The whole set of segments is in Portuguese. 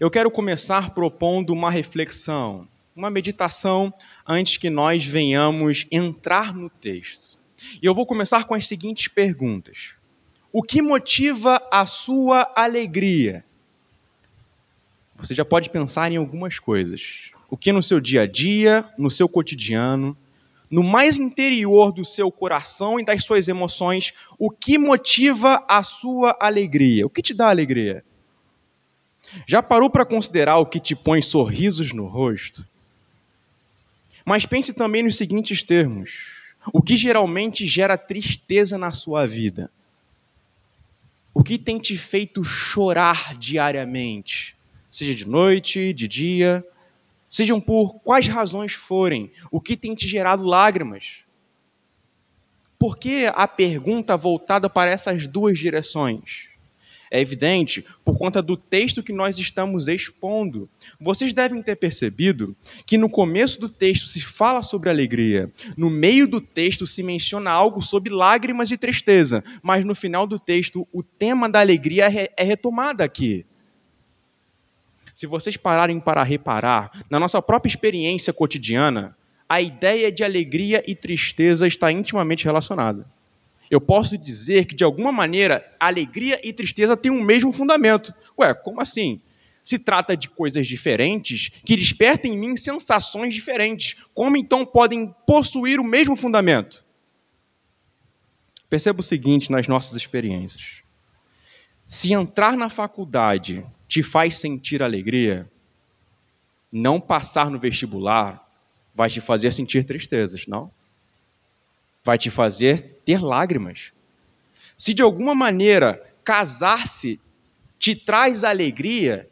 eu quero começar propondo uma reflexão, uma meditação, antes que nós venhamos entrar no texto. E eu vou começar com as seguintes perguntas: O que motiva a sua alegria? Você já pode pensar em algumas coisas. O que no seu dia a dia, no seu cotidiano, no mais interior do seu coração e das suas emoções, o que motiva a sua alegria? O que te dá alegria? Já parou para considerar o que te põe sorrisos no rosto? Mas pense também nos seguintes termos: o que geralmente gera tristeza na sua vida? O que tem te feito chorar diariamente? Seja de noite, de dia, sejam por quais razões forem, o que tem te gerado lágrimas? Por que a pergunta voltada para essas duas direções? É evidente por conta do texto que nós estamos expondo. Vocês devem ter percebido que no começo do texto se fala sobre alegria, no meio do texto se menciona algo sobre lágrimas e tristeza, mas no final do texto o tema da alegria é retomado aqui. Se vocês pararem para reparar, na nossa própria experiência cotidiana, a ideia de alegria e tristeza está intimamente relacionada. Eu posso dizer que, de alguma maneira, alegria e tristeza têm o mesmo fundamento. Ué, como assim? Se trata de coisas diferentes que despertam em mim sensações diferentes. Como então podem possuir o mesmo fundamento? Perceba o seguinte nas nossas experiências. Se entrar na faculdade te faz sentir alegria, não passar no vestibular vai te fazer sentir tristezas, não? Vai te fazer ter lágrimas. Se de alguma maneira casar-se te traz alegria,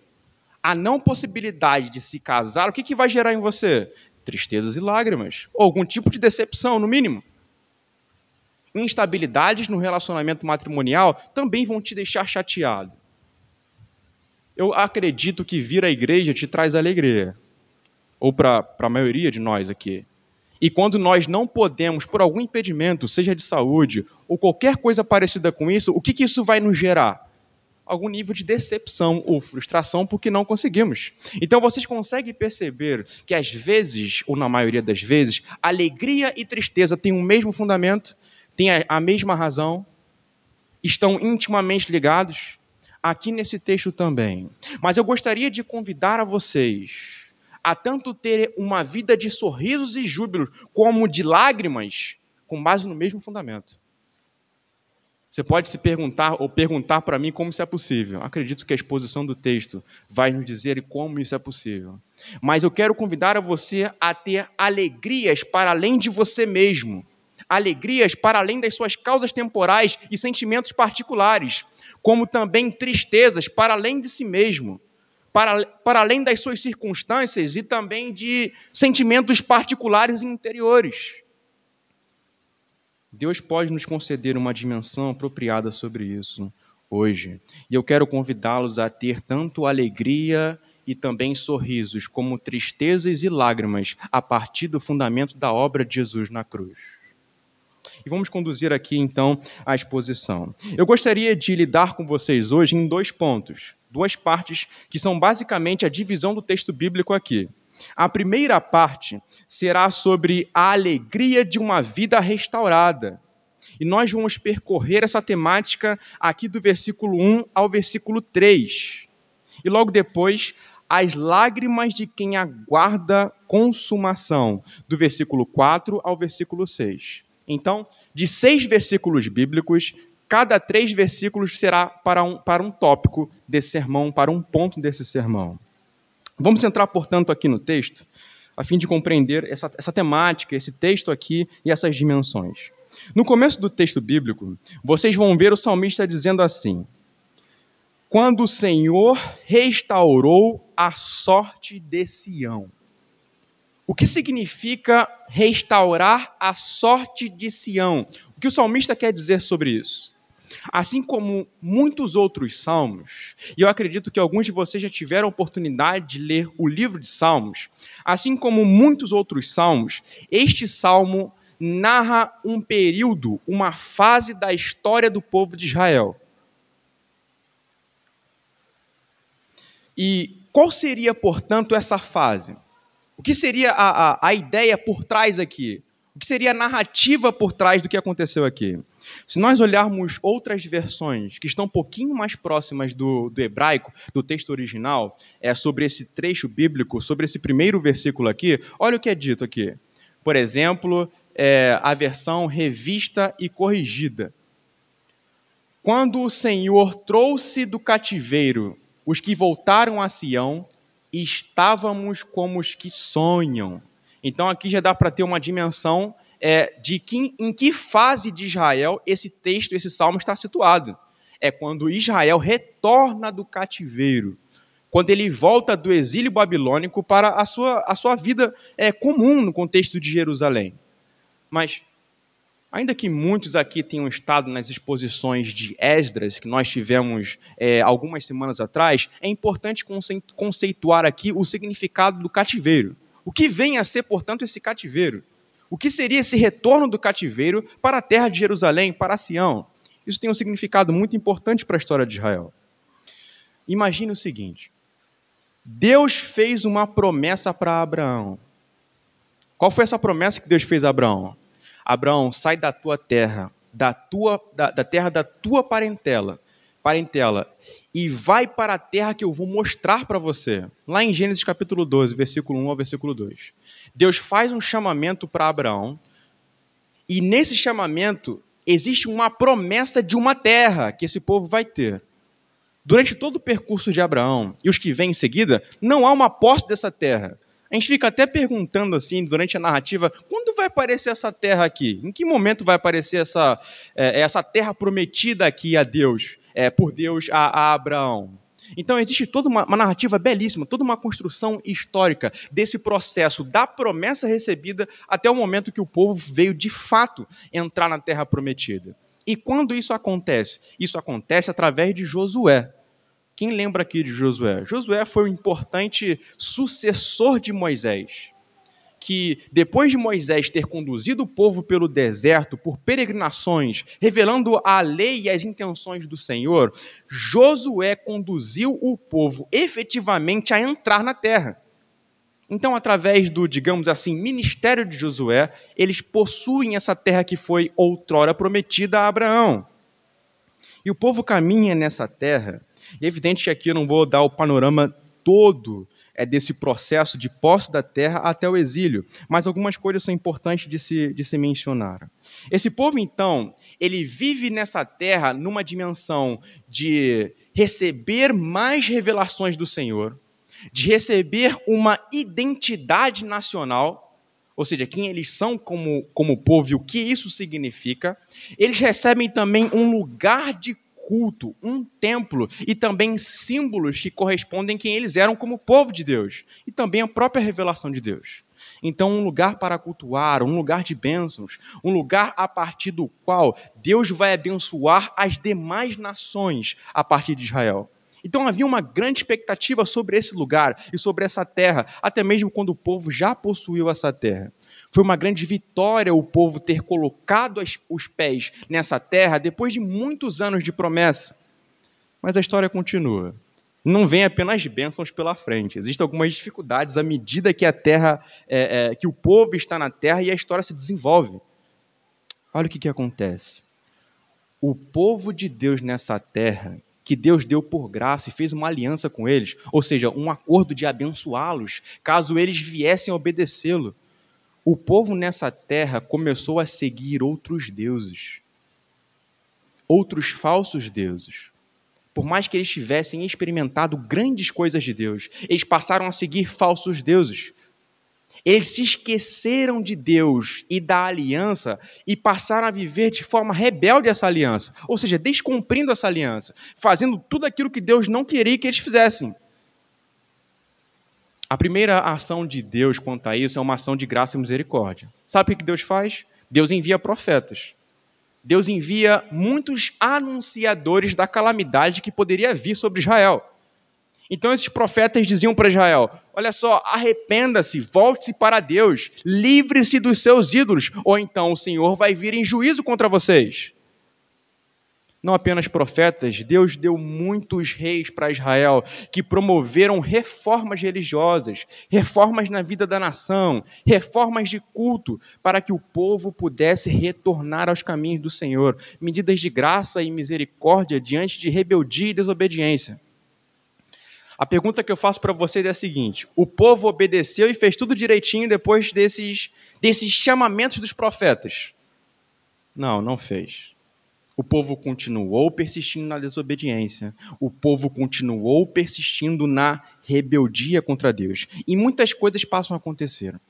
a não possibilidade de se casar, o que, que vai gerar em você? Tristezas e lágrimas. Ou algum tipo de decepção, no mínimo. Instabilidades no relacionamento matrimonial também vão te deixar chateado. Eu acredito que vir à igreja te traz alegria. Ou para a maioria de nós aqui. E quando nós não podemos, por algum impedimento, seja de saúde ou qualquer coisa parecida com isso, o que, que isso vai nos gerar? Algum nível de decepção ou frustração porque não conseguimos. Então vocês conseguem perceber que às vezes, ou na maioria das vezes, alegria e tristeza têm o mesmo fundamento, têm a mesma razão, estão intimamente ligados aqui nesse texto também. Mas eu gostaria de convidar a vocês a tanto ter uma vida de sorrisos e júbilos, como de lágrimas, com base no mesmo fundamento. Você pode se perguntar ou perguntar para mim como isso é possível. Acredito que a exposição do texto vai nos dizer como isso é possível. Mas eu quero convidar a você a ter alegrias para além de você mesmo. Alegrias para além das suas causas temporais e sentimentos particulares como também tristezas para além de si mesmo, para, para além das suas circunstâncias e também de sentimentos particulares e interiores. Deus pode nos conceder uma dimensão apropriada sobre isso hoje. E eu quero convidá-los a ter tanto alegria e também sorrisos, como tristezas e lágrimas, a partir do fundamento da obra de Jesus na cruz. E vamos conduzir aqui então a exposição. Eu gostaria de lidar com vocês hoje em dois pontos, duas partes que são basicamente a divisão do texto bíblico aqui. A primeira parte será sobre a alegria de uma vida restaurada. E nós vamos percorrer essa temática aqui do versículo 1 ao versículo 3. E logo depois, as lágrimas de quem aguarda consumação, do versículo 4 ao versículo 6. Então, de seis versículos bíblicos, cada três versículos será para um, para um tópico desse sermão, para um ponto desse sermão. Vamos entrar, portanto, aqui no texto, a fim de compreender essa, essa temática, esse texto aqui e essas dimensões. No começo do texto bíblico, vocês vão ver o salmista dizendo assim: Quando o Senhor restaurou a sorte de Sião. O que significa restaurar a sorte de Sião? O que o salmista quer dizer sobre isso? Assim como muitos outros salmos, e eu acredito que alguns de vocês já tiveram oportunidade de ler o livro de Salmos, assim como muitos outros salmos, este salmo narra um período, uma fase da história do povo de Israel. E qual seria, portanto, essa fase? O que seria a, a, a ideia por trás aqui? O que seria a narrativa por trás do que aconteceu aqui? Se nós olharmos outras versões que estão um pouquinho mais próximas do, do hebraico, do texto original, é sobre esse trecho bíblico, sobre esse primeiro versículo aqui, olha o que é dito aqui. Por exemplo, é, a versão revista e corrigida. Quando o Senhor trouxe do cativeiro os que voltaram a Sião, estávamos como os que sonham. Então aqui já dá para ter uma dimensão é, de que, em que fase de Israel esse texto, esse salmo está situado. É quando Israel retorna do cativeiro, quando ele volta do exílio babilônico para a sua, a sua vida é, comum no contexto de Jerusalém. Mas, ainda que muitos aqui tenham estado nas exposições de Esdras, que nós tivemos é, algumas semanas atrás, é importante conceituar aqui o significado do cativeiro. O que vem a ser, portanto, esse cativeiro? O que seria esse retorno do cativeiro para a terra de Jerusalém, para Sião? Isso tem um significado muito importante para a história de Israel. Imagine o seguinte: Deus fez uma promessa para Abraão. Qual foi essa promessa que Deus fez a Abraão? Abraão, sai da tua terra, da tua da, da terra da tua parentela, parentela, e vai para a terra que eu vou mostrar para você. Lá em Gênesis capítulo 12, versículo 1 ao versículo 2. Deus faz um chamamento para Abraão, e nesse chamamento existe uma promessa de uma terra que esse povo vai ter. Durante todo o percurso de Abraão e os que vêm em seguida, não há uma posse dessa terra. A gente fica até perguntando assim, durante a narrativa, quando vai aparecer essa terra aqui? Em que momento vai aparecer essa, é, essa terra prometida aqui a Deus, é, por Deus a, a, Abraão? Então existe toda uma, uma narrativa belíssima, toda uma construção histórica desse processo da promessa recebida até o momento que o povo veio de fato entrar na terra prometida. E quando isso acontece? Isso acontece através de Josué. Quem lembra aqui de Josué? Josué foi um importante sucessor de Moisés. Que depois de Moisés ter conduzido o povo pelo deserto por peregrinações, revelando a lei e as intenções do Senhor, Josué conduziu o povo efetivamente a entrar na terra. Então, através do, digamos assim, ministério de Josué, eles possuem essa terra que foi outrora prometida a Abraão. E o povo caminha nessa terra, e é evidente que aqui eu não vou dar o panorama todo é, desse processo de posse da terra até o exílio, mas algumas coisas são importantes de se, de se mencionar. Esse povo, então, ele vive nessa terra numa dimensão de receber mais revelações do Senhor, de receber uma identidade nacional, ou seja, quem eles são como, como povo e o que isso significa. Eles recebem também um lugar de culto, um templo e também símbolos que correspondem a quem eles eram como povo de Deus e também a própria revelação de Deus. Então, um lugar para cultuar, um lugar de bênçãos, um lugar a partir do qual Deus vai abençoar as demais nações a partir de Israel. Então havia uma grande expectativa sobre esse lugar e sobre essa terra, até mesmo quando o povo já possuiu essa terra. Foi uma grande vitória o povo ter colocado os pés nessa terra depois de muitos anos de promessa. Mas a história continua. Não vem apenas bênçãos pela frente. Existem algumas dificuldades à medida que a terra, é, é, que o povo está na terra e a história se desenvolve. Olha o que, que acontece. O povo de Deus nessa terra que Deus deu por graça e fez uma aliança com eles, ou seja, um acordo de abençoá-los, caso eles viessem a obedecê-lo. O povo nessa terra começou a seguir outros deuses, outros falsos deuses. Por mais que eles tivessem experimentado grandes coisas de Deus, eles passaram a seguir falsos deuses, eles se esqueceram de Deus e da aliança e passaram a viver de forma rebelde essa aliança, ou seja, descumprindo essa aliança, fazendo tudo aquilo que Deus não queria que eles fizessem. A primeira ação de Deus quanto a isso é uma ação de graça e misericórdia. Sabe o que Deus faz? Deus envia profetas. Deus envia muitos anunciadores da calamidade que poderia vir sobre Israel. Então esses profetas diziam para Israel: Olha só, arrependa-se, volte-se para Deus, livre-se dos seus ídolos, ou então o Senhor vai vir em juízo contra vocês. Não apenas profetas, Deus deu muitos reis para Israel que promoveram reformas religiosas, reformas na vida da nação, reformas de culto, para que o povo pudesse retornar aos caminhos do Senhor, medidas de graça e misericórdia diante de rebeldia e desobediência. A pergunta que eu faço para vocês é a seguinte: o povo obedeceu e fez tudo direitinho depois desses, desses chamamentos dos profetas? Não, não fez. O povo continuou persistindo na desobediência. O povo continuou persistindo na rebeldia contra Deus. E muitas coisas passam a acontecer.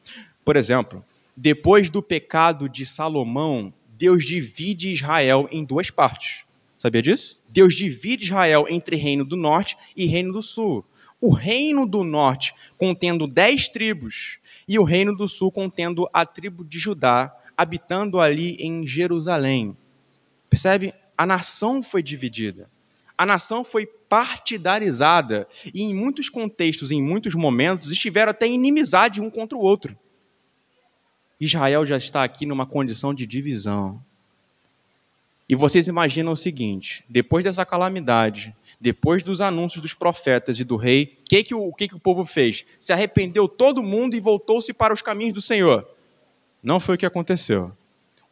Por exemplo, depois do pecado de Salomão, Deus divide Israel em duas partes. Sabia disso? Deus divide Israel entre reino do norte e reino do sul. O reino do norte contendo dez tribos e o reino do sul contendo a tribo de Judá, habitando ali em Jerusalém. Percebe? A nação foi dividida. A nação foi partidarizada e, em muitos contextos, em muitos momentos, estiveram até inimizade um contra o outro. Israel já está aqui numa condição de divisão. E vocês imaginam o seguinte: depois dessa calamidade, depois dos anúncios dos profetas e do rei, que que o que, que o povo fez? Se arrependeu todo mundo e voltou-se para os caminhos do Senhor. Não foi o que aconteceu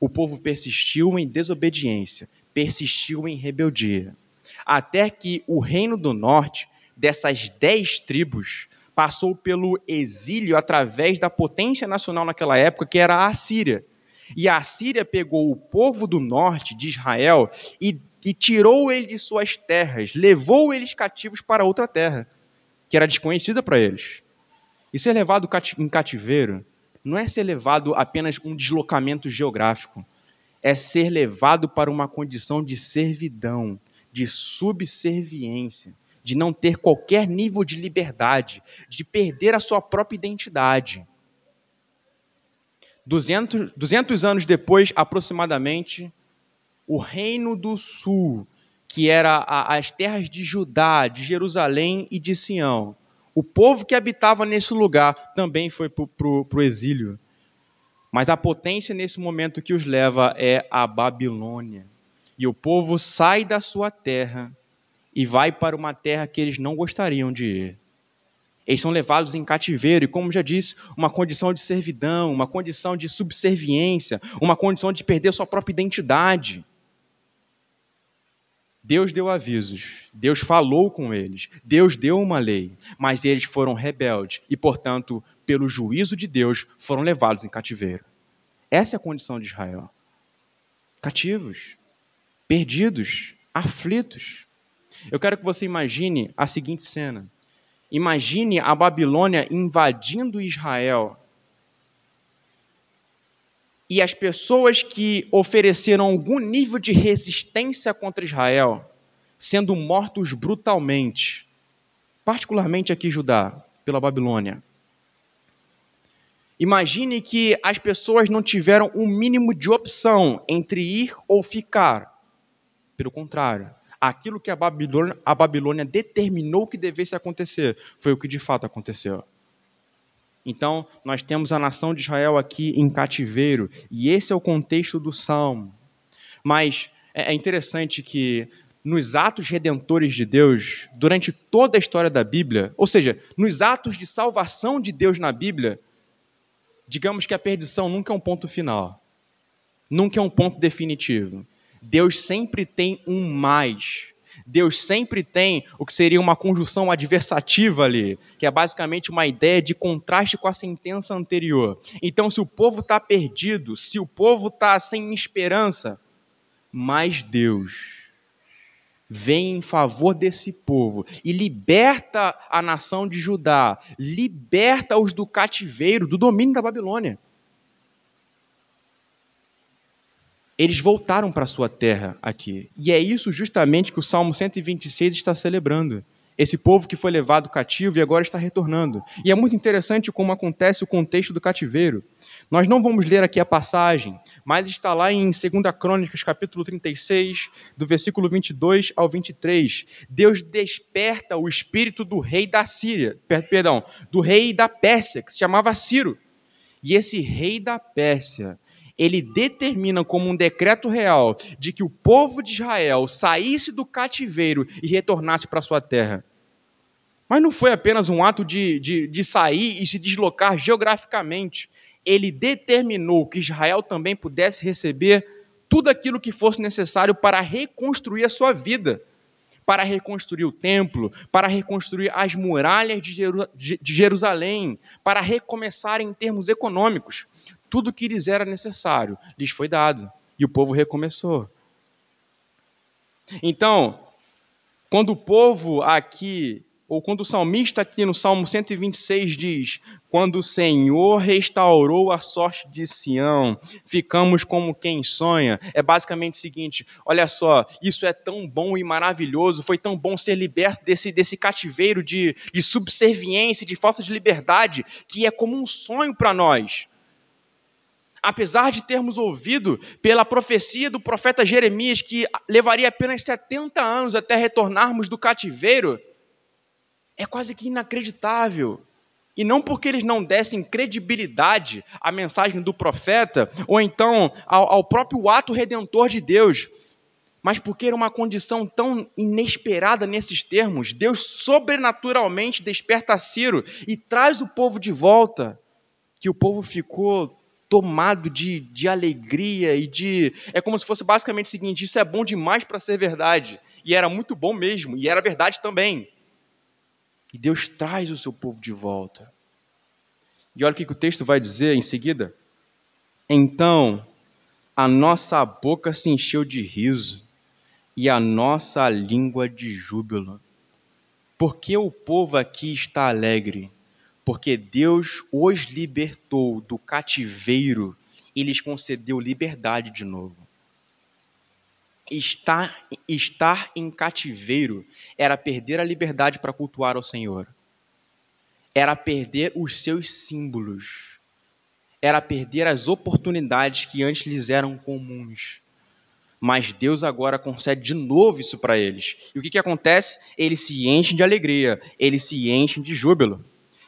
o povo persistiu em desobediência, persistiu em rebeldia, até que o reino do norte, dessas dez tribos, passou pelo exílio através da potência nacional naquela época, que era a Assíria. E a Assíria pegou o povo do norte de Israel e, e tirou ele de suas terras, levou eles cativos para outra terra, que era desconhecida para eles. E ser levado em cativeiro não é ser levado apenas um deslocamento geográfico, é ser levado para uma condição de servidão, de subserviência, de não ter qualquer nível de liberdade, de perder a sua própria identidade. 200, 200 anos depois, aproximadamente, o Reino do Sul, que era a, as terras de Judá, de Jerusalém e de Sião, o povo que habitava nesse lugar também foi para o exílio. Mas a potência nesse momento que os leva é a Babilônia. E o povo sai da sua terra e vai para uma terra que eles não gostariam de ir. Eles são levados em cativeiro e, como já disse, uma condição de servidão, uma condição de subserviência, uma condição de perder sua própria identidade. Deus deu avisos, Deus falou com eles, Deus deu uma lei, mas eles foram rebeldes e, portanto, pelo juízo de Deus, foram levados em cativeiro. Essa é a condição de Israel. Cativos, perdidos, aflitos. Eu quero que você imagine a seguinte cena. Imagine a Babilônia invadindo Israel e as pessoas que ofereceram algum nível de resistência contra Israel sendo mortos brutalmente, particularmente aqui Judá, pela Babilônia. Imagine que as pessoas não tiveram um mínimo de opção entre ir ou ficar. Pelo contrário, aquilo que a Babilônia, a Babilônia determinou que devesse acontecer foi o que de fato aconteceu. Então, nós temos a nação de Israel aqui em cativeiro, e esse é o contexto do salmo. Mas é, é interessante que nos atos redentores de Deus, durante toda a história da Bíblia, ou seja, nos atos de salvação de Deus na Bíblia, digamos que a perdição nunca é um ponto final, nunca é um ponto definitivo. Deus sempre tem um mais. Deus sempre tem o que seria uma conjunção adversativa ali, que é basicamente uma ideia de contraste com a sentença anterior. Então, se o povo está perdido, se o povo está sem esperança, mas Deus vem em favor desse povo e liberta a nação de Judá, liberta-os do cativeiro, do domínio da Babilônia. eles voltaram para sua terra aqui. E é isso justamente que o Salmo 126 está celebrando. Esse povo que foi levado cativo e agora está retornando. E é muito interessante como acontece o contexto do cativeiro. Nós não vamos ler aqui a passagem, mas está lá em 2 Crônicas, capítulo 36, do versículo 22 ao 23. Deus desperta o espírito do rei da Síria, perdão, do rei da Pérsia, que se chamava Ciro. E esse rei da Pérsia, ele determina como um decreto real de que o povo de Israel saísse do cativeiro e retornasse para sua terra. Mas não foi apenas um ato de, de, de sair e se deslocar geograficamente. Ele determinou que Israel também pudesse receber tudo aquilo que fosse necessário para reconstruir a sua vida para reconstruir o templo, para reconstruir as muralhas de Jerusalém, para recomeçar em termos econômicos. Tudo que lhes era necessário lhes foi dado e o povo recomeçou. Então, quando o povo aqui ou quando o salmista aqui no Salmo 126 diz: Quando o Senhor restaurou a sorte de Sião, ficamos como quem sonha. É basicamente o seguinte: olha só, isso é tão bom e maravilhoso, foi tão bom ser liberto desse, desse cativeiro de, de subserviência, de falta de liberdade, que é como um sonho para nós. Apesar de termos ouvido pela profecia do profeta Jeremias que levaria apenas 70 anos até retornarmos do cativeiro, é quase que inacreditável. E não porque eles não dessem credibilidade à mensagem do profeta, ou então ao, ao, próprio ato redentor de Deus, mas porque era uma condição tão inesperada nesses termos. Deus sobrenaturalmente desperta Ciro e traz o povo de volta, que o povo ficou tomado de, de alegria e de. É como se fosse basicamente o seguinte: isso é bom demais para ser verdade. E era muito bom mesmo, e era verdade também. E Deus traz o seu povo de volta. E olha o que o texto vai dizer em seguida. Então a nossa boca se encheu de riso e a nossa língua de júbilo. Porque o povo aqui está alegre? Porque Deus os libertou do cativeiro e lhes concedeu liberdade de novo. Estar, estar em cativeiro era perder a liberdade para cultuar ao Senhor, era perder os seus símbolos, era perder as oportunidades que antes lhes eram comuns. Mas Deus agora concede de novo isso para eles. E o que, que acontece? Eles se enchem de alegria, eles se enchem de júbilo.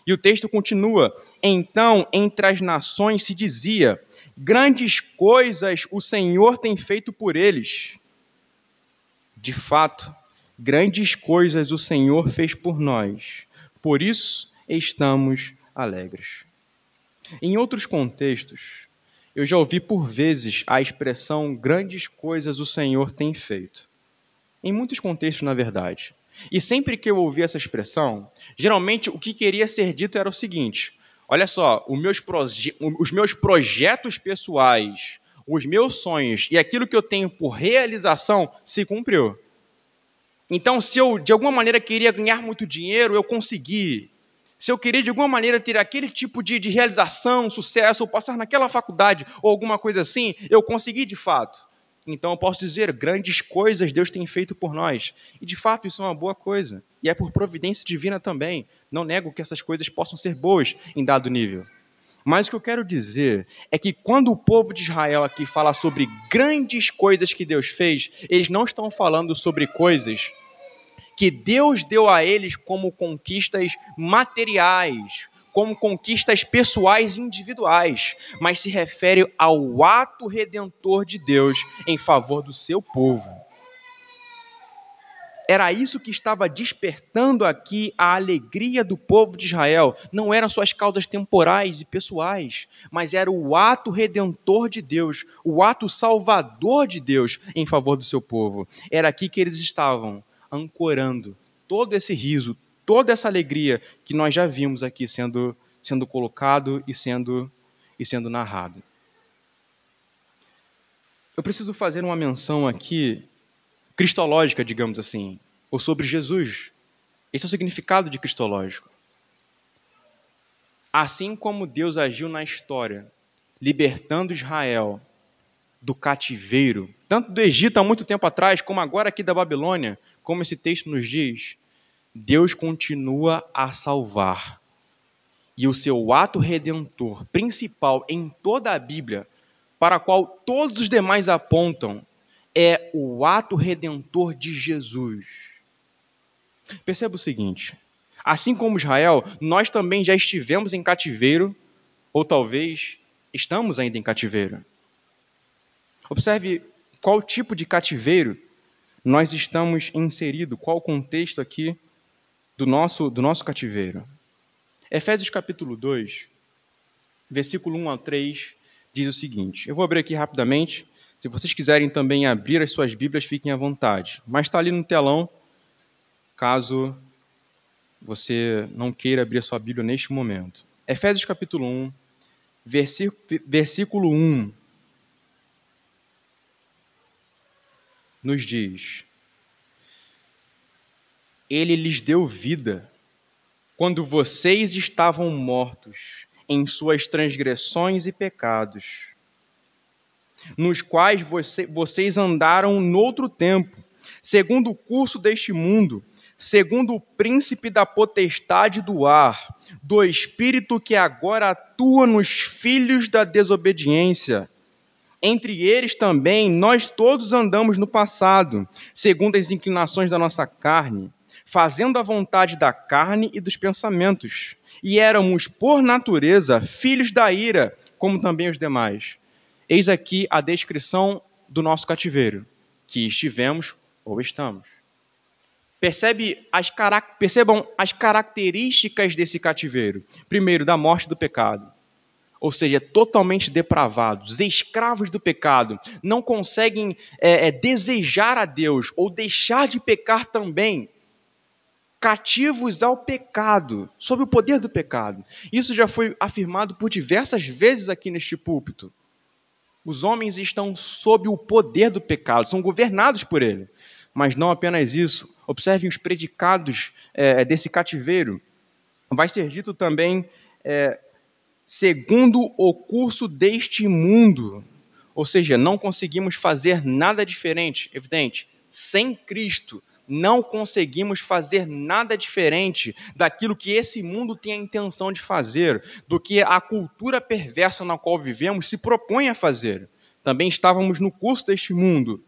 E o texto continua: Então, entre as nações se dizia: Grandes coisas o Senhor tem feito por eles. De fato, grandes coisas o Senhor fez por nós, por isso estamos alegres. Em outros contextos, eu já ouvi por vezes a expressão grandes coisas o Senhor tem feito. Em muitos contextos, na verdade. E sempre que eu ouvi essa expressão, geralmente o que queria ser dito era o seguinte: olha só, os meus, os meus projetos pessoais os meus sonhos e aquilo que eu tenho por realização se cumpriu. Então, se eu de alguma maneira queria ganhar muito dinheiro, eu consegui. Se eu queria de alguma maneira ter aquele tipo de, de realização, sucesso, ou passar naquela faculdade ou alguma coisa assim, eu consegui de fato. Então eu posso dizer, grandes coisas Deus tem feito por nós. E de fato isso é uma boa coisa. E é por providência divina também. Não nego que essas coisas possam ser boas em dado nível. Mas o que eu quero dizer é que quando o povo de Israel aqui fala sobre grandes coisas que Deus fez, eles não estão falando sobre coisas que Deus deu a eles como conquistas materiais, como conquistas pessoais e individuais, mas se refere ao ato redentor de Deus em favor do seu povo. Era isso que estava despertando aqui a alegria do povo de Israel. Não eram suas causas temporais e pessoais, mas era o ato redentor de Deus, o ato salvador de Deus em favor do seu povo. Era aqui que eles estavam ancorando todo esse riso, toda essa alegria que nós já vimos aqui sendo sendo colocado e sendo e sendo narrado. Eu preciso fazer uma menção aqui cristológica, digamos assim, ou sobre Jesus. Esse é o significado de cristológico. Assim como Deus agiu na história, libertando Israel do cativeiro, tanto do Egito há muito tempo atrás, como agora aqui da Babilônia, como esse texto nos diz, Deus continua a salvar. E o seu ato redentor principal em toda a Bíblia, para a qual todos os demais apontam, é o ato redentor de Jesus. Perceba o seguinte: assim como Israel, nós também já estivemos em cativeiro, ou talvez estamos ainda em cativeiro. Observe qual tipo de cativeiro nós estamos inseridos, qual o contexto aqui do nosso, do nosso cativeiro. Efésios capítulo 2, versículo 1 a 3, diz o seguinte: eu vou abrir aqui rapidamente. Se vocês quiserem também abrir as suas Bíblias, fiquem à vontade. Mas está ali no telão, caso você não queira abrir a sua Bíblia neste momento. Efésios capítulo 1, versículo 1. Nos diz: Ele lhes deu vida quando vocês estavam mortos em suas transgressões e pecados, nos quais você, vocês andaram noutro tempo, segundo o curso deste mundo, segundo o príncipe da potestade do ar, do espírito que agora atua nos filhos da desobediência. Entre eles também nós todos andamos no passado, segundo as inclinações da nossa carne, fazendo a vontade da carne e dos pensamentos. E éramos, por natureza, filhos da ira, como também os demais. Eis aqui a descrição do nosso cativeiro, que estivemos ou estamos. Percebe as percebam as características desse cativeiro. Primeiro, da morte do pecado. Ou seja, totalmente depravados, escravos do pecado, não conseguem é, é, desejar a Deus ou deixar de pecar também, cativos ao pecado, sob o poder do pecado. Isso já foi afirmado por diversas vezes aqui neste púlpito. Os homens estão sob o poder do pecado, são governados por ele. Mas não apenas isso. Observem os predicados é, desse cativeiro. Vai ser dito também, é, segundo o curso deste mundo. Ou seja, não conseguimos fazer nada diferente, evidente. Sem Cristo, não conseguimos fazer nada diferente daquilo que esse mundo tem a intenção de fazer, do que a cultura perversa na qual vivemos se propõe a fazer. Também estávamos no curso deste mundo.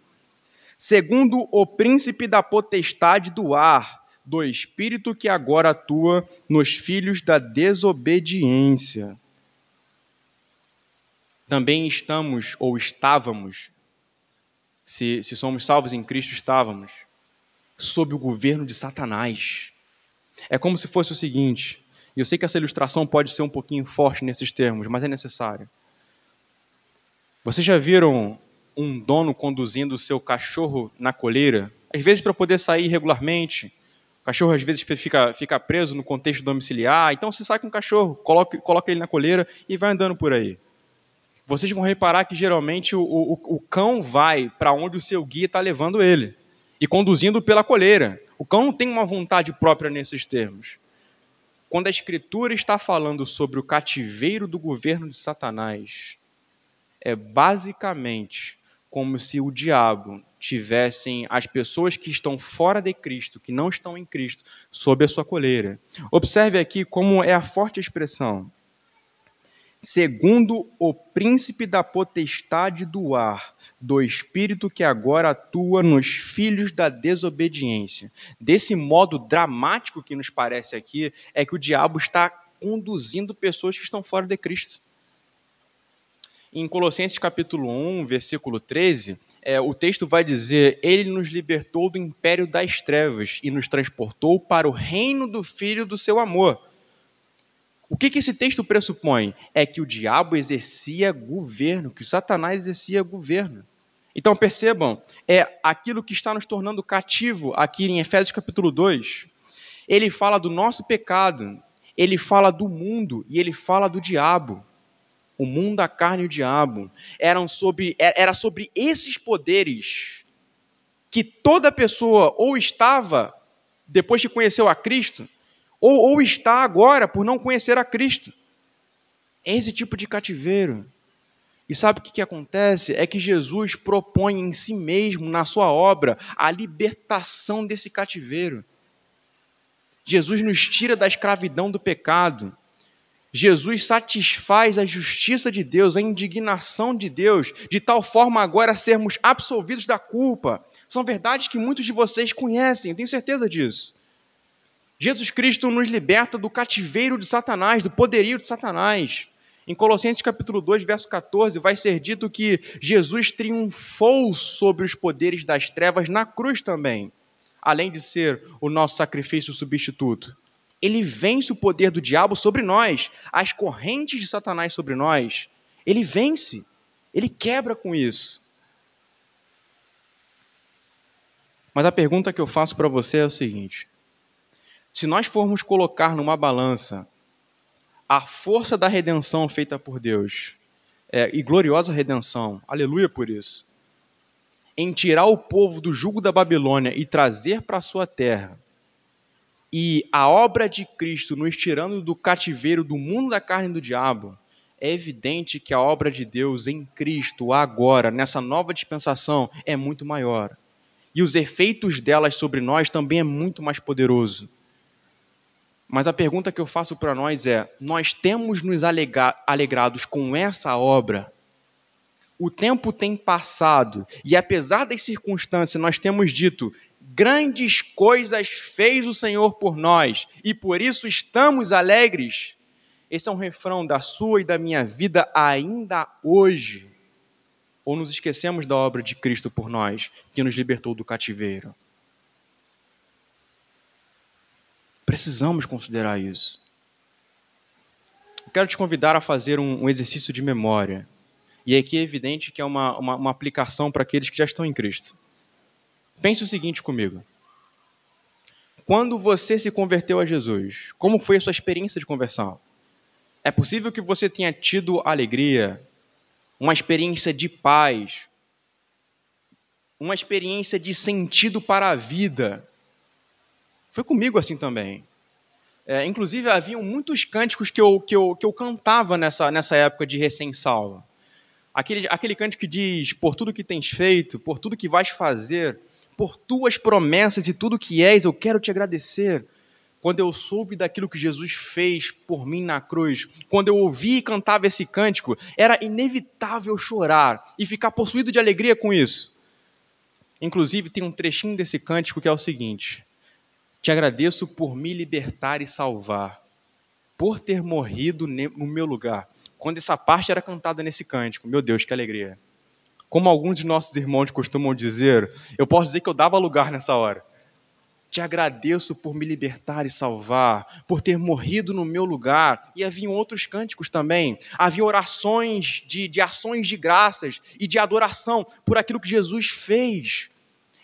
Segundo o príncipe da potestade do ar, do espírito que agora atua nos filhos da desobediência. Também estamos, ou estávamos, se, se somos salvos em Cristo, estávamos sob o governo de Satanás. É como se fosse o seguinte, eu sei que essa ilustração pode ser um pouquinho forte nesses termos, mas é necessário. Vocês já viram um dono conduzindo o seu cachorro na coleira? Às vezes para poder sair regularmente. O cachorro às vezes fica, fica preso no contexto domiciliar, então você sai com o cachorro, coloca, coloca ele na coleira e vai andando por aí. Vocês vão reparar que geralmente o, o, o cão vai para onde o seu guia está levando ele e conduzindo pela coleira. O cão não tem uma vontade própria nesses termos. Quando a Escritura está falando sobre o cativeiro do governo de Satanás, é basicamente como se o diabo tivessem as pessoas que estão fora de Cristo, que não estão em Cristo, sob a sua coleira. Observe aqui como é a forte expressão segundo o príncipe da potestade do ar, do espírito que agora atua nos filhos da desobediência. Desse modo dramático que nos parece aqui, é que o diabo está conduzindo pessoas que estão fora de Cristo. Em Colossenses capítulo 1, versículo 13, é, o texto vai dizer: Ele nos libertou do império das trevas e nos transportou para o reino do Filho do seu amor o que, que esse texto pressupõe? É que o diabo exercia governo, que Satanás exercia governo. Então percebam, é aquilo que está nos tornando cativo aqui em Efésios capítulo 2. Ele fala do nosso pecado, ele fala do mundo e ele fala do diabo. O mundo, a carne e o diabo eram sobre, é, era sobre esses poderes que toda pessoa ou estava depois que conheceu a Cristo, ou, ou está agora por não conhecer a Cristo. É esse tipo de cativeiro. E sabe o que, que acontece? É que Jesus propõe em si mesmo, na sua obra, a libertação desse cativeiro. Jesus nos tira da escravidão do pecado. Jesus satisfaz a justiça de Deus, a indignação de Deus, de tal forma agora sermos absolvidos da culpa. São verdades que muitos de vocês conhecem, eu tenho certeza disso. Jesus Cristo nos liberta do cativeiro de Satanás, do poderio de Satanás. Em Colossenses capítulo 2, verso 14, vai ser dito que Jesus triunfou sobre os poderes das trevas na cruz também, além de ser o nosso sacrifício substituto. Ele vence o poder do diabo sobre nós, as correntes de Satanás sobre nós. Ele vence, ele quebra com isso. Mas a pergunta que eu faço para você é o seguinte: se nós formos colocar numa balança a força da redenção feita por Deus é, e gloriosa redenção, aleluia por isso, em tirar o povo do jugo da Babilônia e trazer para a sua terra, e a obra de Cristo nos tirando do cativeiro do mundo da carne e do diabo, é evidente que a obra de Deus em Cristo, agora, nessa nova dispensação, é muito maior. E os efeitos delas sobre nós também é muito mais poderoso. Mas a pergunta que eu faço para nós é: nós temos nos alegrados com essa obra? O tempo tem passado e, apesar das circunstâncias, nós temos dito: grandes coisas fez o Senhor por nós e por isso estamos alegres. Esse é um refrão da sua e da minha vida ainda hoje. Ou nos esquecemos da obra de Cristo por nós, que nos libertou do cativeiro? Precisamos considerar isso. Quero te convidar a fazer um, um exercício de memória. E aqui é evidente que é uma, uma, uma aplicação para aqueles que já estão em Cristo. Pense o seguinte comigo. Quando você se converteu a Jesus, como foi a sua experiência de conversão? É possível que você tenha tido alegria, uma experiência de paz, uma experiência de sentido para a vida, foi comigo assim também. É, inclusive, haviam muitos cânticos que eu, que eu, que eu cantava nessa, nessa época de recém-salva. Aquele, aquele cântico que diz: Por tudo que tens feito, por tudo que vais fazer, por tuas promessas e tudo que és, eu quero te agradecer. Quando eu soube daquilo que Jesus fez por mim na cruz, quando eu ouvi e cantava esse cântico, era inevitável chorar e ficar possuído de alegria com isso. Inclusive, tem um trechinho desse cântico que é o seguinte: te agradeço por me libertar e salvar, por ter morrido no meu lugar. Quando essa parte era cantada nesse cântico, meu Deus, que alegria. Como alguns de nossos irmãos costumam dizer, eu posso dizer que eu dava lugar nessa hora. Te agradeço por me libertar e salvar, por ter morrido no meu lugar. E haviam outros cânticos também. Havia orações de, de ações de graças e de adoração por aquilo que Jesus fez.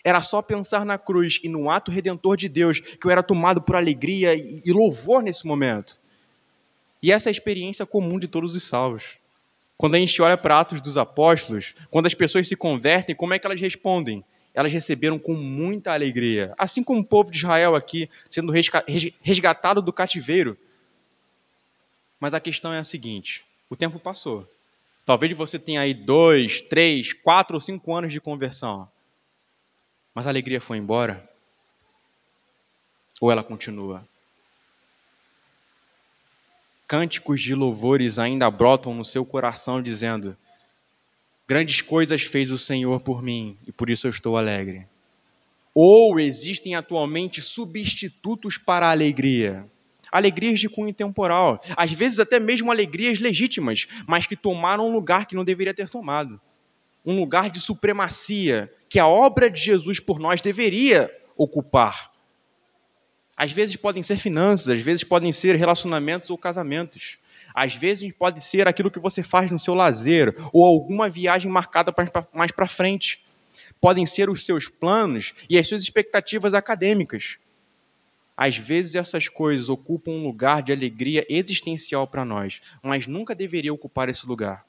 Era só pensar na cruz e no ato redentor de Deus que eu era tomado por alegria e louvor nesse momento. E essa é a experiência comum de todos os salvos. Quando a gente olha para Atos dos Apóstolos, quando as pessoas se convertem, como é que elas respondem? Elas receberam com muita alegria. Assim como o povo de Israel aqui, sendo resgatado do cativeiro. Mas a questão é a seguinte: o tempo passou. Talvez você tenha aí dois, três, quatro ou cinco anos de conversão. Mas a alegria foi embora? Ou ela continua? Cânticos de louvores ainda brotam no seu coração, dizendo: Grandes coisas fez o Senhor por mim e por isso eu estou alegre. Ou existem atualmente substitutos para a alegria? Alegrias de cunho temporal, às vezes até mesmo alegrias legítimas, mas que tomaram um lugar que não deveria ter tomado um lugar de supremacia que a obra de Jesus por nós deveria ocupar. Às vezes podem ser finanças, às vezes podem ser relacionamentos ou casamentos. Às vezes pode ser aquilo que você faz no seu lazer ou alguma viagem marcada mais para frente. Podem ser os seus planos e as suas expectativas acadêmicas. Às vezes essas coisas ocupam um lugar de alegria existencial para nós, mas nunca deveria ocupar esse lugar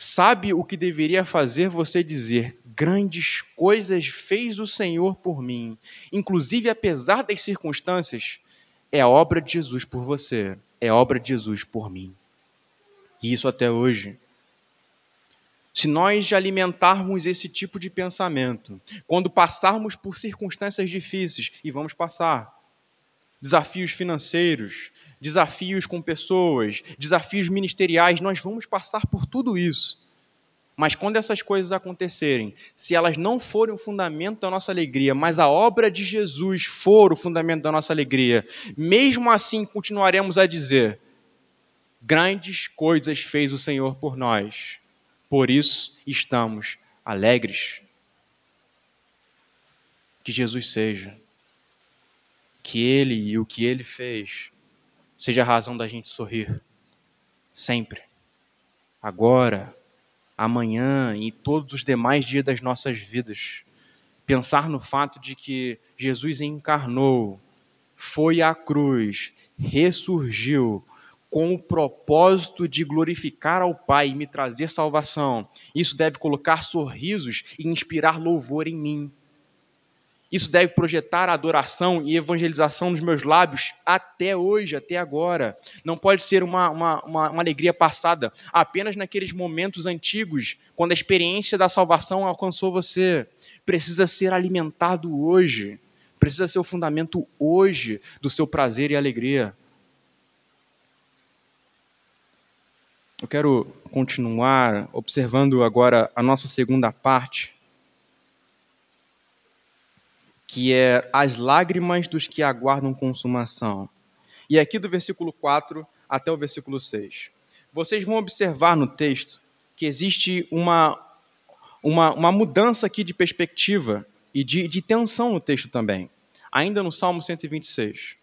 sabe o que deveria fazer você dizer: grandes coisas fez o Senhor por mim, inclusive apesar das circunstâncias, é a obra de Jesus por você, é a obra de Jesus por mim. E isso até hoje. Se nós alimentarmos esse tipo de pensamento, quando passarmos por circunstâncias difíceis, e vamos passar, desafios financeiros, desafios com pessoas, desafios ministeriais, nós vamos passar por tudo isso. Mas quando essas coisas acontecerem, se elas não forem o fundamento da nossa alegria, mas a obra de Jesus for o fundamento da nossa alegria, mesmo assim continuaremos a dizer: Grandes coisas fez o Senhor por nós, por isso estamos alegres. Que Jesus seja, que Ele e o que Ele fez seja a razão da gente sorrir, sempre, agora, amanhã e todos os demais dias das nossas vidas. Pensar no fato de que Jesus encarnou, foi à cruz, ressurgiu, com o propósito de glorificar ao Pai e me trazer salvação. Isso deve colocar sorrisos e inspirar louvor em mim. Isso deve projetar adoração e evangelização nos meus lábios até hoje, até agora. Não pode ser uma, uma, uma, uma, alegria passada, apenas naqueles momentos antigos, quando a experiência da salvação alcançou você. Precisa ser alimentado hoje. Precisa ser o fundamento hoje do seu prazer e alegria. Eu quero continuar observando agora a nossa segunda parte, que é as lágrimas dos que aguardam consumação. E aqui do versículo 4 até o versículo 6. Vocês vão observar no texto que existe uma, uma, uma mudança aqui de perspectiva e de, de tensão no texto também, ainda no Salmo 126.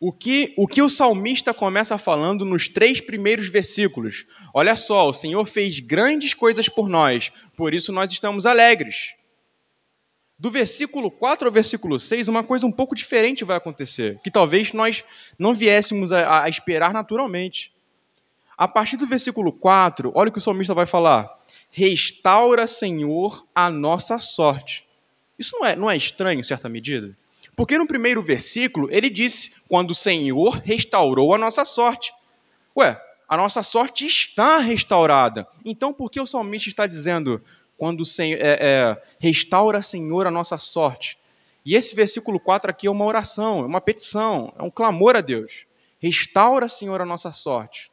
O que, o que o salmista começa falando nos três primeiros versículos? Olha só, o Senhor fez grandes coisas por nós, por isso nós estamos alegres. Do versículo 4 ao versículo 6, uma coisa um pouco diferente vai acontecer, que talvez nós não viéssemos a, a esperar naturalmente. A partir do versículo 4, olha o que o salmista vai falar: Restaura, Senhor, a nossa sorte. Isso não é, não é estranho, em certa medida? Porque no primeiro versículo ele disse: quando o Senhor restaurou a nossa sorte. Ué, a nossa sorte está restaurada. Então por que o salmista está dizendo quando Senhor, é, é, restaura, Senhor, a nossa sorte? E esse versículo 4 aqui é uma oração, é uma petição, é um clamor a Deus. Restaura, Senhor, a nossa sorte.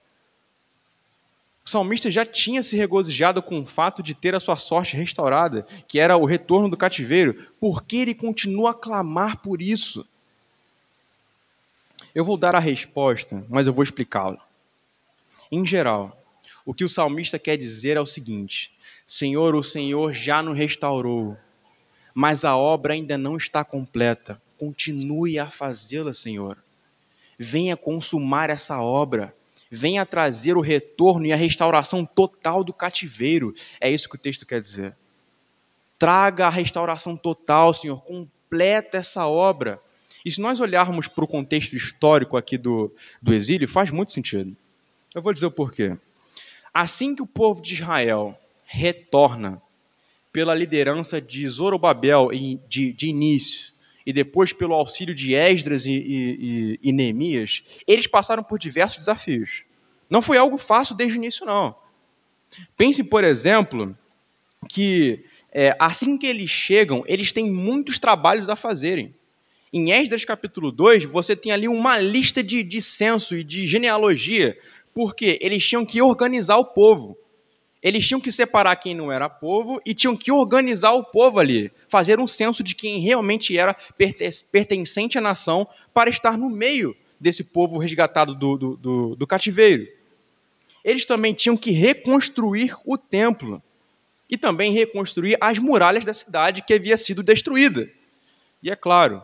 O salmista já tinha se regozijado com o fato de ter a sua sorte restaurada, que era o retorno do cativeiro, porque ele continua a clamar por isso? Eu vou dar a resposta, mas eu vou explicá-la. Em geral, o que o salmista quer dizer é o seguinte: Senhor, o Senhor já nos restaurou, mas a obra ainda não está completa. Continue a fazê-la, Senhor. Venha consumar essa obra venha trazer o retorno e a restauração total do cativeiro. É isso que o texto quer dizer. Traga a restauração total, Senhor, completa essa obra. E se nós olharmos para o contexto histórico aqui do, do exílio, faz muito sentido. Eu vou dizer o porquê. Assim que o povo de Israel retorna pela liderança de Zorobabel de, de início, e depois pelo auxílio de Esdras e, e, e, Neemias, eles passaram por diversos desafios. Não foi algo fácil desde o início, não. Pense, por exemplo, que é, assim que eles chegam, eles têm muitos trabalhos a fazerem. Em Esdras capítulo 2, você tem ali uma lista de, de censo e de genealogia, porque eles tinham que organizar o povo eles tinham que separar quem não era povo e tinham que organizar o povo ali, fazer um censo de quem realmente era pertencente à nação para estar no meio desse povo resgatado do, do, do, do cativeiro. Eles também tinham que reconstruir o templo e também reconstruir as muralhas da cidade que havia sido destruída. E é claro,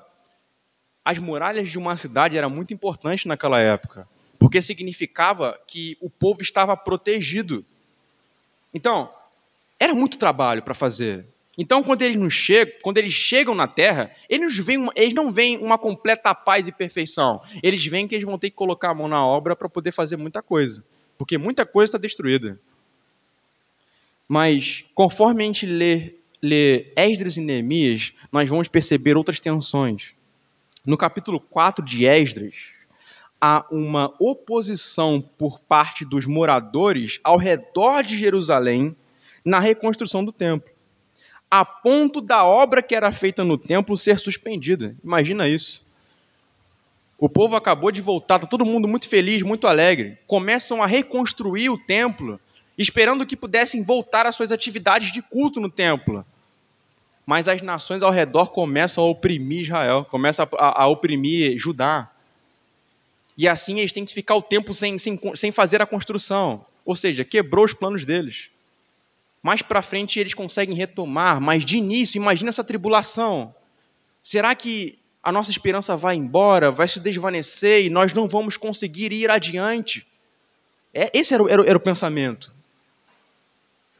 as muralhas de uma cidade era muito importante naquela época, porque significava que o povo estava protegido então, era muito trabalho para fazer. Então, quando eles, nos chegam, quando eles chegam na Terra, eles, eles não veem uma completa paz e perfeição. Eles veem que eles vão ter que colocar a mão na obra para poder fazer muita coisa. Porque muita coisa está destruída. Mas, conforme a gente lê, lê Esdras e Neemias, nós vamos perceber outras tensões. No capítulo 4 de Esdras, há uma oposição por parte dos moradores ao redor de Jerusalém na reconstrução do templo, a ponto da obra que era feita no templo ser suspendida. Imagina isso. O povo acabou de voltar, está todo mundo muito feliz, muito alegre. Começam a reconstruir o templo, esperando que pudessem voltar às suas atividades de culto no templo. Mas as nações ao redor começam a oprimir Israel, começam a, a, a oprimir Judá. E assim eles têm que ficar o tempo sem, sem, sem fazer a construção. Ou seja, quebrou os planos deles. Mais para frente eles conseguem retomar, mas de início, imagina essa tribulação. Será que a nossa esperança vai embora, vai se desvanecer e nós não vamos conseguir ir adiante? É, esse era era, era o pensamento.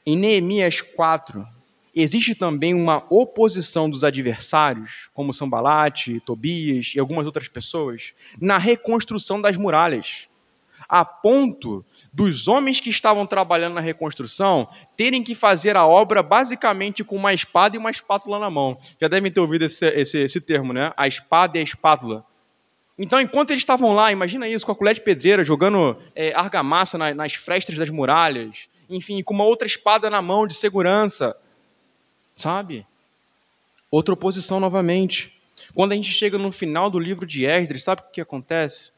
Em Neemias 4, existe também uma oposição dos adversários, como Sambalate, Tobias e algumas outras pessoas, na reconstrução das muralhas a ponto dos homens que estavam trabalhando na reconstrução terem que fazer a obra basicamente com uma espada e uma espátula na mão. Já devem ter ouvido esse, esse, esse termo, né? A espada e a espátula. Então, enquanto eles estavam lá, imagina isso, com a colher de pedreira, jogando é, argamassa na, nas frestas das muralhas, enfim, com uma outra espada na mão de segurança, sabe? Outra oposição novamente. Quando a gente chega no final do livro de Esdras, sabe o que acontece?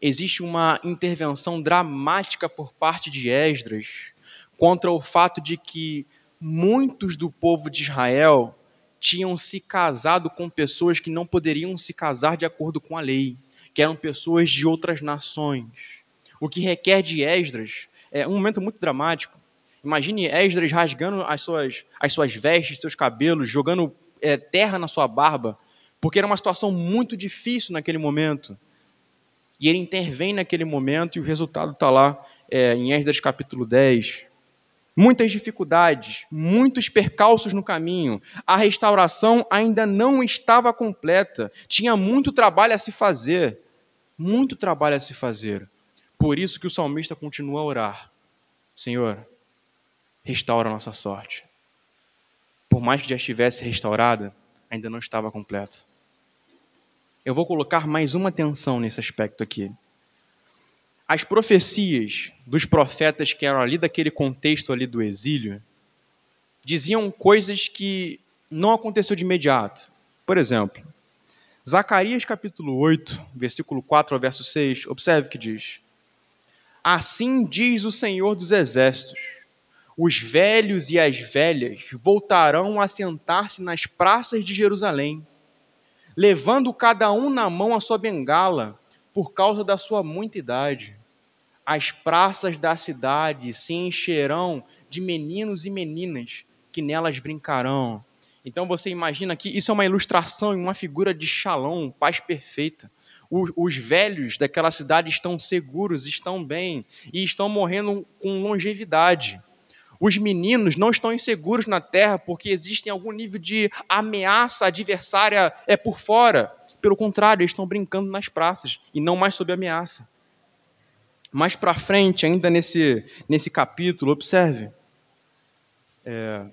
existe uma intervenção dramática por parte de Esdras contra o fato de que muitos do povo de Israel tinham se casado com pessoas que não poderiam se casar de acordo com a lei, que eram pessoas de outras nações. O que requer de Esdras é um momento muito dramático. Imagine Esdras rasgando as suas, as suas vestes, seus cabelos, jogando é, terra na sua barba, porque era uma situação muito difícil naquele momento. E ele intervém naquele momento e o resultado está lá é, em Esdras capítulo 10. Muitas dificuldades, muitos percalços no caminho. A restauração ainda não estava completa. Tinha muito trabalho a se fazer. Muito trabalho a se fazer. Por isso que o salmista continua a orar: Senhor, restaura a nossa sorte. Por mais que já estivesse restaurada, ainda não estava completa eu vou colocar mais uma atenção nesse aspecto aqui. As profecias dos profetas que eram ali daquele contexto ali do exílio diziam coisas que não aconteceu de imediato. Por exemplo, Zacarias capítulo 8, versículo 4 ao verso 6, observe que diz: Assim diz o Senhor dos exércitos: os velhos e as velhas voltarão a sentar-se nas praças de Jerusalém levando cada um na mão a sua bengala, por causa da sua muita idade. As praças da cidade se encherão de meninos e meninas que nelas brincarão. Então você imagina que isso é uma ilustração e uma figura de Shalom, paz perfeita. Os, os, velhos daquela cidade estão seguros, estão bem e estão morrendo com longevidade. Os meninos não estão inseguros na terra porque existe algum nível de ameaça adversária é por fora. Pelo contrário, eles estão brincando nas praças e não mais sob ameaça. Mais para frente, ainda nesse, nesse capítulo, observe. É,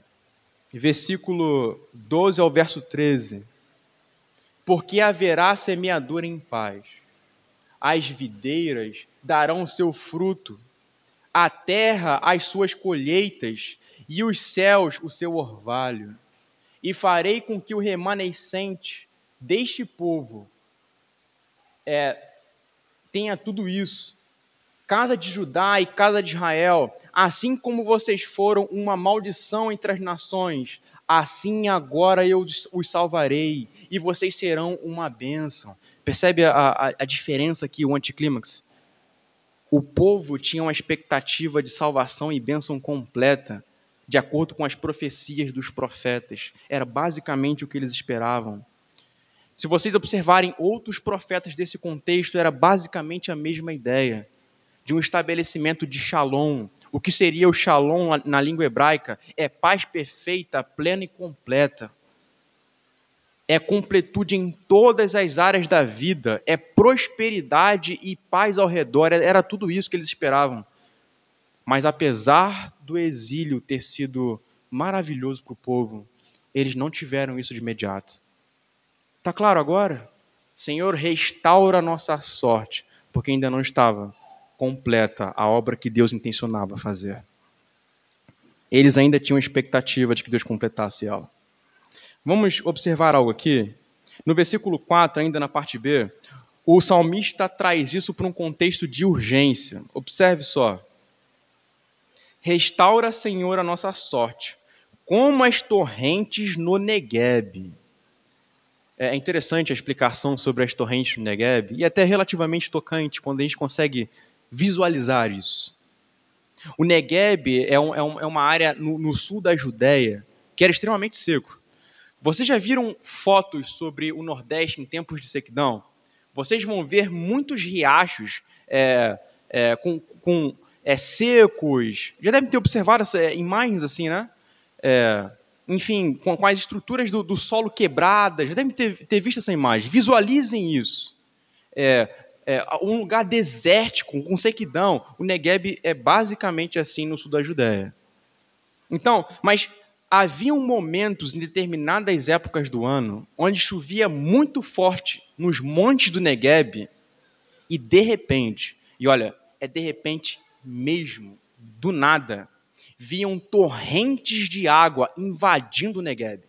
versículo 12 ao verso 13. Porque haverá semeadura em paz, as videiras darão seu fruto, a terra as suas colheitas e os céus o seu orvalho. E farei com que o remanescente deste povo é, tenha tudo isso. Casa de Judá e casa de Israel, assim como vocês foram uma maldição entre as nações, assim agora eu os salvarei e vocês serão uma bênção. Percebe a, a, a diferença aqui, o anticlímax? O povo tinha uma expectativa de salvação e bênção completa, de acordo com as profecias dos profetas. Era basicamente o que eles esperavam. Se vocês observarem outros profetas desse contexto, era basicamente a mesma ideia de um estabelecimento de shalom. O que seria o shalom na língua hebraica? É paz perfeita, plena e completa é completude em todas as áreas da vida, é prosperidade e paz ao redor, era tudo isso que eles esperavam. Mas apesar do exílio ter sido maravilhoso para o povo, eles não tiveram isso de imediato. Está claro agora? Senhor, restaura a nossa sorte, porque ainda não estava completa a obra que Deus intencionava fazer. Eles ainda tinham expectativa de que Deus completasse ela. Vamos observar algo aqui. No versículo 4, ainda na parte B, o salmista traz isso para um contexto de urgência. Observe só. Restaura, Senhor, a nossa sorte, como as torrentes no Negueb. é interessante a explicação sobre as torrentes do Negev e até relativamente tocante quando a gente consegue visualizar isso. O Negev é, um, é, um, é uma área no, no, sul da Judéia que era extremamente seco. Vocês já viram fotos sobre o Nordeste em tempos de sequidão? Vocês vão ver muitos riachos é, é, com, com é, secos. Já devem ter observado essas é, imagens assim, né? É, enfim, com, com, as estruturas do, do, solo quebradas. Já devem ter, ter visto essa imagem. Visualizem isso. É, um lugar desértico, com sequidão. O Negev é basicamente assim no sul da Judéia. Então, mas haviam momentos em determinadas épocas do ano onde chovia muito forte nos montes do Negev e de repente, e olha, é de repente mesmo, do nada, viam torrentes de água invadindo o Negev.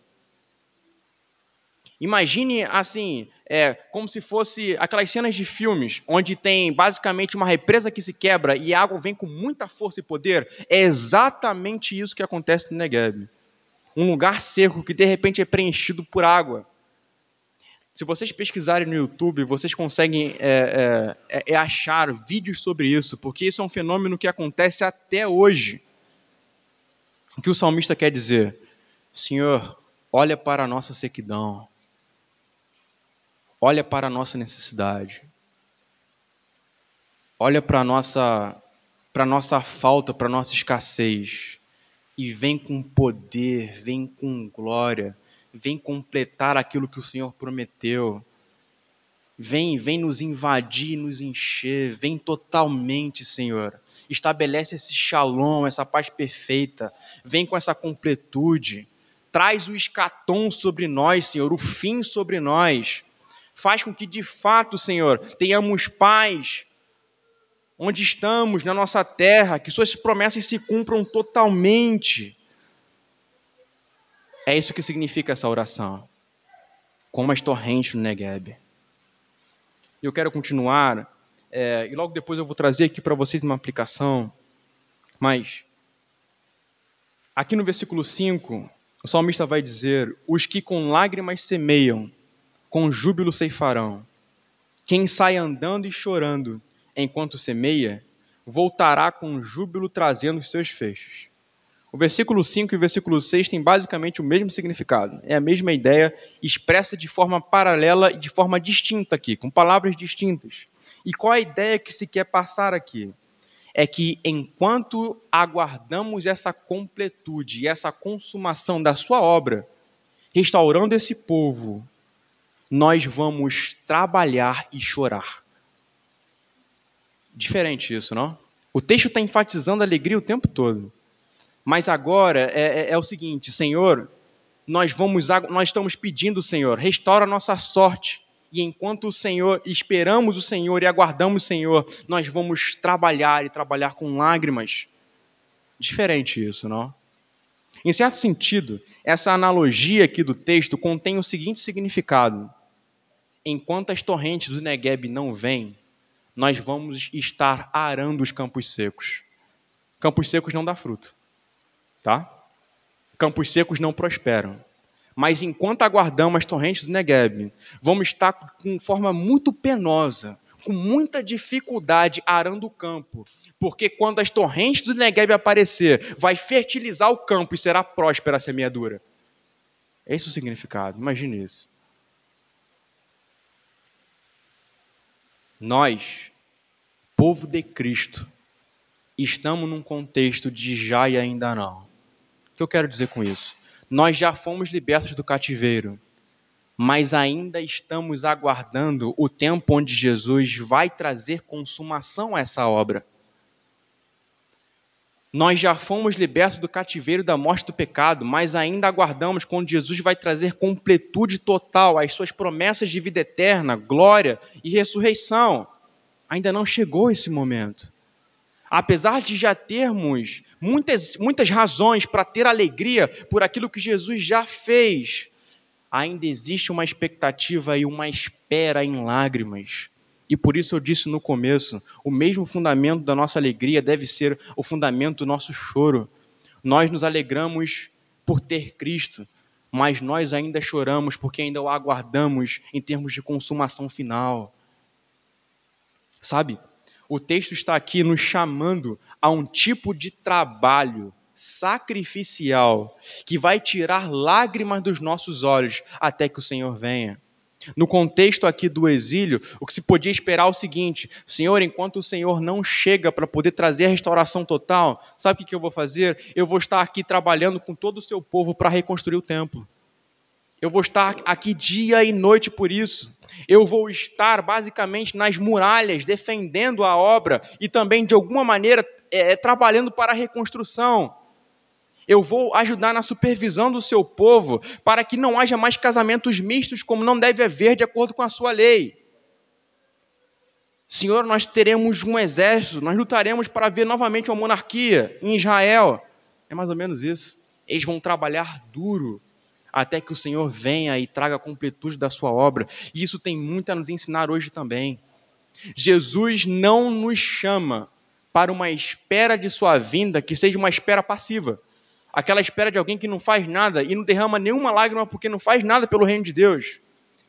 Imagine assim, é, como se fosse aquelas cenas de filmes onde tem basicamente uma represa que se quebra e a água vem com muita força e poder. É exatamente isso que acontece no Negev. Um lugar seco que de repente é preenchido por água. Se vocês pesquisarem no YouTube, vocês conseguem é, é, é, achar vídeos sobre isso, porque isso é um fenômeno que acontece até hoje. O que o salmista quer dizer? Senhor, olha para a nossa sequidão, olha para a nossa necessidade, olha para a nossa, para a nossa falta, para a nossa escassez, e vem com poder, vem com glória vem completar aquilo que o Senhor prometeu. Vem, vem nos invadir, nos encher, vem totalmente, Senhor. Estabelece esse shalom, essa paz perfeita. Vem com essa completude. Traz o escatom sobre nós, Senhor, o fim sobre nós. Faz com que de fato, Senhor, tenhamos paz onde estamos, na nossa terra, que Suas promessas se cumpram totalmente. É isso que significa essa oração. Como as torrentes no Negev. Eu quero continuar, é, e logo depois eu vou trazer aqui para vocês uma aplicação, mas aqui no versículo 5, o salmista vai dizer: Os que com lágrimas semeiam, com júbilo ceifarão. Quem sai andando e chorando enquanto semeia, voltará com júbilo trazendo os seus feixes. O versículo 5 e o versículo 6 têm basicamente o mesmo significado. É a mesma ideia expressa de forma paralela e de forma distinta aqui, com palavras distintas. E qual a ideia que se quer passar aqui? É que enquanto aguardamos essa completude essa consumação da sua obra, restaurando esse povo, nós vamos trabalhar e chorar. Diferente isso, não? O texto está enfatizando a alegria o tempo todo. Mas agora é, é, é o seguinte, Senhor, nós vamos, nós estamos pedindo, Senhor, restaura a nossa sorte. E enquanto o Senhor, esperamos o Senhor e aguardamos o Senhor, nós vamos trabalhar e trabalhar com lágrimas. Diferente isso, não? Em certo sentido, essa analogia aqui do texto contém o seguinte significado: enquanto as torrentes do Negueb não vêm, nós vamos estar arando os campos secos. Campos secos não dá fruto tá? Campos secos não prosperam. Mas enquanto aguardamos as torrentes do Negev, vamos estar com forma muito penosa, com muita dificuldade arando o campo. Porque quando as torrentes do Negev aparecer, vai fertilizar o campo e será próspera a semeadura. Esse é o significado, imagine isso. Nós, povo de Cristo, estamos num contexto de já e ainda não. O que eu quero dizer com isso? Nós já fomos libertos do cativeiro, mas ainda estamos aguardando o tempo onde Jesus vai trazer consumação a essa obra. Nós já fomos libertos do cativeiro da morte do pecado, mas ainda aguardamos quando Jesus vai trazer completude total às suas promessas de vida eterna, glória e ressurreição. Ainda não chegou esse momento. Apesar de já termos muitas, muitas razões para ter alegria por aquilo que Jesus já fez, ainda existe uma expectativa e uma espera em lágrimas. E por isso eu disse no começo: o mesmo fundamento da nossa alegria deve ser o fundamento do nosso choro. Nós nos alegramos por ter Cristo, mas nós ainda choramos porque ainda o aguardamos em termos de consumação final. Sabe? O texto está aqui nos chamando a um tipo de trabalho sacrificial que vai tirar lágrimas dos nossos olhos até que o Senhor venha. No contexto aqui do exílio, o que se podia esperar é o seguinte: Senhor, enquanto o Senhor não chega para poder trazer a restauração total, sabe o que eu vou fazer? Eu vou estar aqui trabalhando com todo o seu povo para reconstruir o templo. Eu vou estar aqui dia e noite por isso. Eu vou estar basicamente nas muralhas defendendo a obra e também, de alguma maneira, é, trabalhando para a reconstrução. Eu vou ajudar na supervisão do seu povo para que não haja mais casamentos mistos, como não deve haver de acordo com a sua lei. Senhor, nós teremos um exército, nós lutaremos para ver novamente uma monarquia em Israel. É mais ou menos isso. Eles vão trabalhar duro até que o Senhor venha e traga a completude da sua obra. E isso tem muito a nos ensinar hoje também. Jesus não nos chama para uma espera de sua vinda que seja uma espera passiva. Aquela espera de alguém que não faz nada e não derrama nenhuma lágrima porque não faz nada pelo reino de Deus.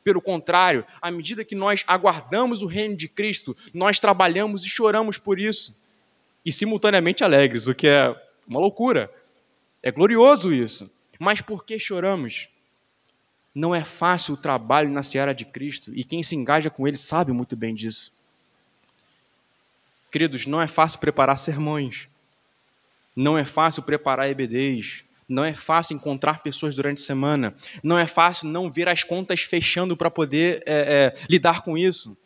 Pelo contrário, à medida que nós aguardamos o reino de Cristo, nós trabalhamos e choramos por isso. E simultaneamente alegres, o que é uma loucura. É glorioso isso. Mas por que choramos? Não é fácil o trabalho na seara de Cristo e quem se engaja com ele sabe muito bem disso. Queridos, não é fácil preparar sermões, não é fácil preparar EBDs, não é fácil encontrar pessoas durante a semana, não é fácil não ver as contas fechando para poder é, é, lidar com isso.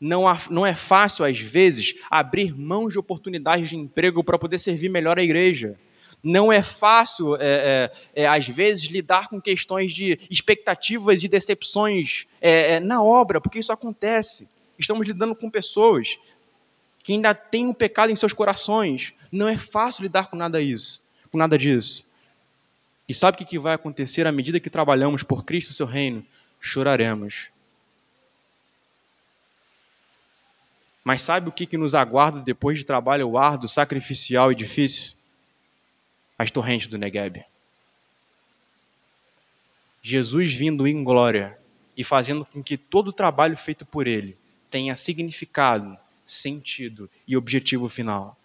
Não, há, não é fácil, às vezes, abrir mãos de oportunidades de emprego para poder servir melhor a igreja. Não é fácil, é, é, é, às vezes, lidar com questões de expectativas e decepções é, é, na obra, porque isso acontece. Estamos lidando com pessoas que ainda têm o um pecado em seus corações. Não é fácil lidar com nada isso, com nada disso. E sabe o que vai acontecer à medida que trabalhamos por Cristo e seu reino? Choraremos. Mas sabe o que nos aguarda depois de trabalho árduo, sacrificial e difícil? as torrentes do Negueb. Jesus vindo em glória e fazendo com que todo o trabalho feito por ele tenha significado, sentido e objetivo final.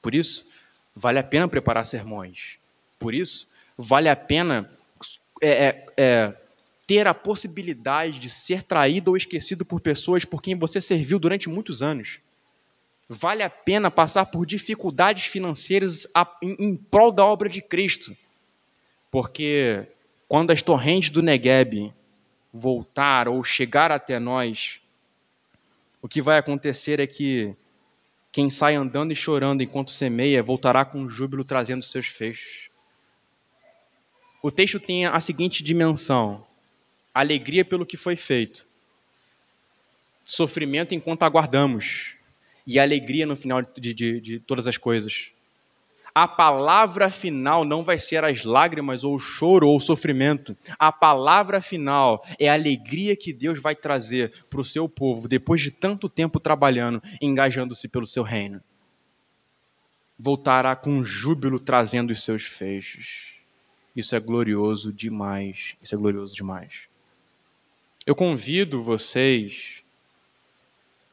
Por isso, vale a pena preparar sermões. Por isso, vale a pena é, é, é, ter a possibilidade de ser traído ou esquecido por pessoas por quem você serviu durante muitos anos. Vale a pena passar por dificuldades financeiras em prol da obra de Cristo. Porque quando as torrentes do Negueb voltar ou chegar até nós, o que vai acontecer é que quem sai andando e chorando enquanto semeia voltará com júbilo trazendo seus feixes. O texto tem a seguinte dimensão: alegria pelo que foi feito, sofrimento enquanto aguardamos e alegria no final de, de, de todas as coisas. A palavra final não vai ser as lágrimas, ou o choro, ou o sofrimento. A palavra final é a alegria que Deus vai trazer para o seu povo depois de tanto tempo trabalhando, engajando-se pelo seu reino. Voltará com júbilo trazendo os seus feixes. Isso é glorioso demais. Isso é glorioso demais. Eu convido vocês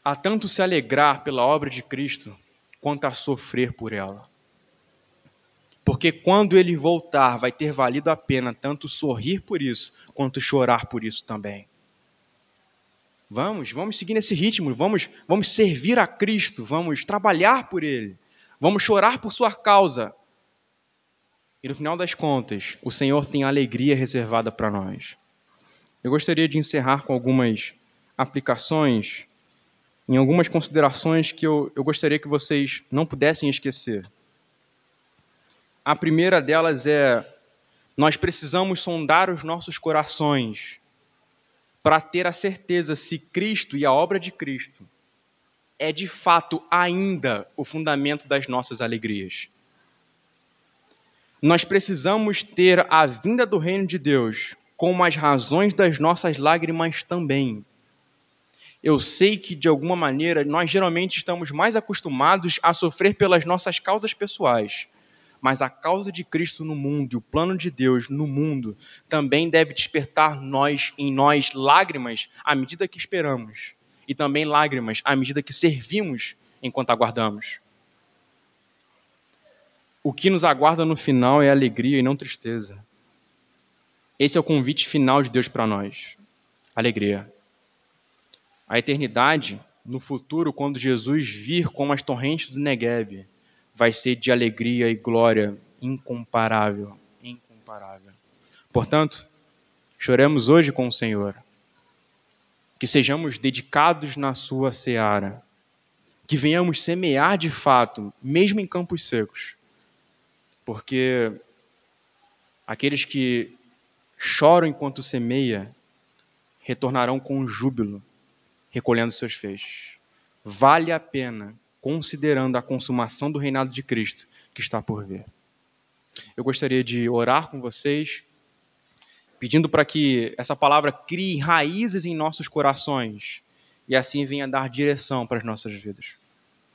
a tanto se alegrar pela obra de Cristo, quanto a sofrer por ela. Porque quando ele voltar, vai ter valido a pena tanto sorrir por isso, quanto chorar por isso também. Vamos, vamos seguir nesse ritmo, vamos, vamos servir a Cristo, vamos trabalhar por Ele, vamos chorar por Sua causa. E no final das contas, o Senhor tem alegria reservada para nós. Eu gostaria de encerrar com algumas aplicações em algumas considerações que eu, eu gostaria que vocês não pudessem esquecer. A primeira delas é: nós precisamos sondar os nossos corações para ter a certeza se Cristo e a obra de Cristo é de fato ainda o fundamento das nossas alegrias. Nós precisamos ter a vinda do reino de Deus como as razões das nossas lágrimas também eu sei que de alguma maneira nós geralmente estamos mais acostumados a sofrer pelas nossas causas pessoais. Mas a causa de Cristo no mundo e o plano de Deus no mundo também deve despertar nós em nós lágrimas à medida que esperamos e também lágrimas à medida que servimos enquanto aguardamos. O que nos aguarda no final é alegria e não tristeza. Esse é o convite final de Deus para nós. Alegria. A eternidade, no futuro, quando Jesus vir como as torrentes do Negev, vai ser de alegria e glória incomparável. Incomparável. Portanto, choremos hoje com o Senhor. Que sejamos dedicados na sua seara. Que venhamos semear de fato, mesmo em campos secos porque aqueles que choram enquanto semeia retornarão com júbilo, recolhendo seus feixes. Vale a pena, considerando a consumação do reinado de Cristo que está por vir. Eu gostaria de orar com vocês, pedindo para que essa palavra crie raízes em nossos corações e assim venha dar direção para as nossas vidas.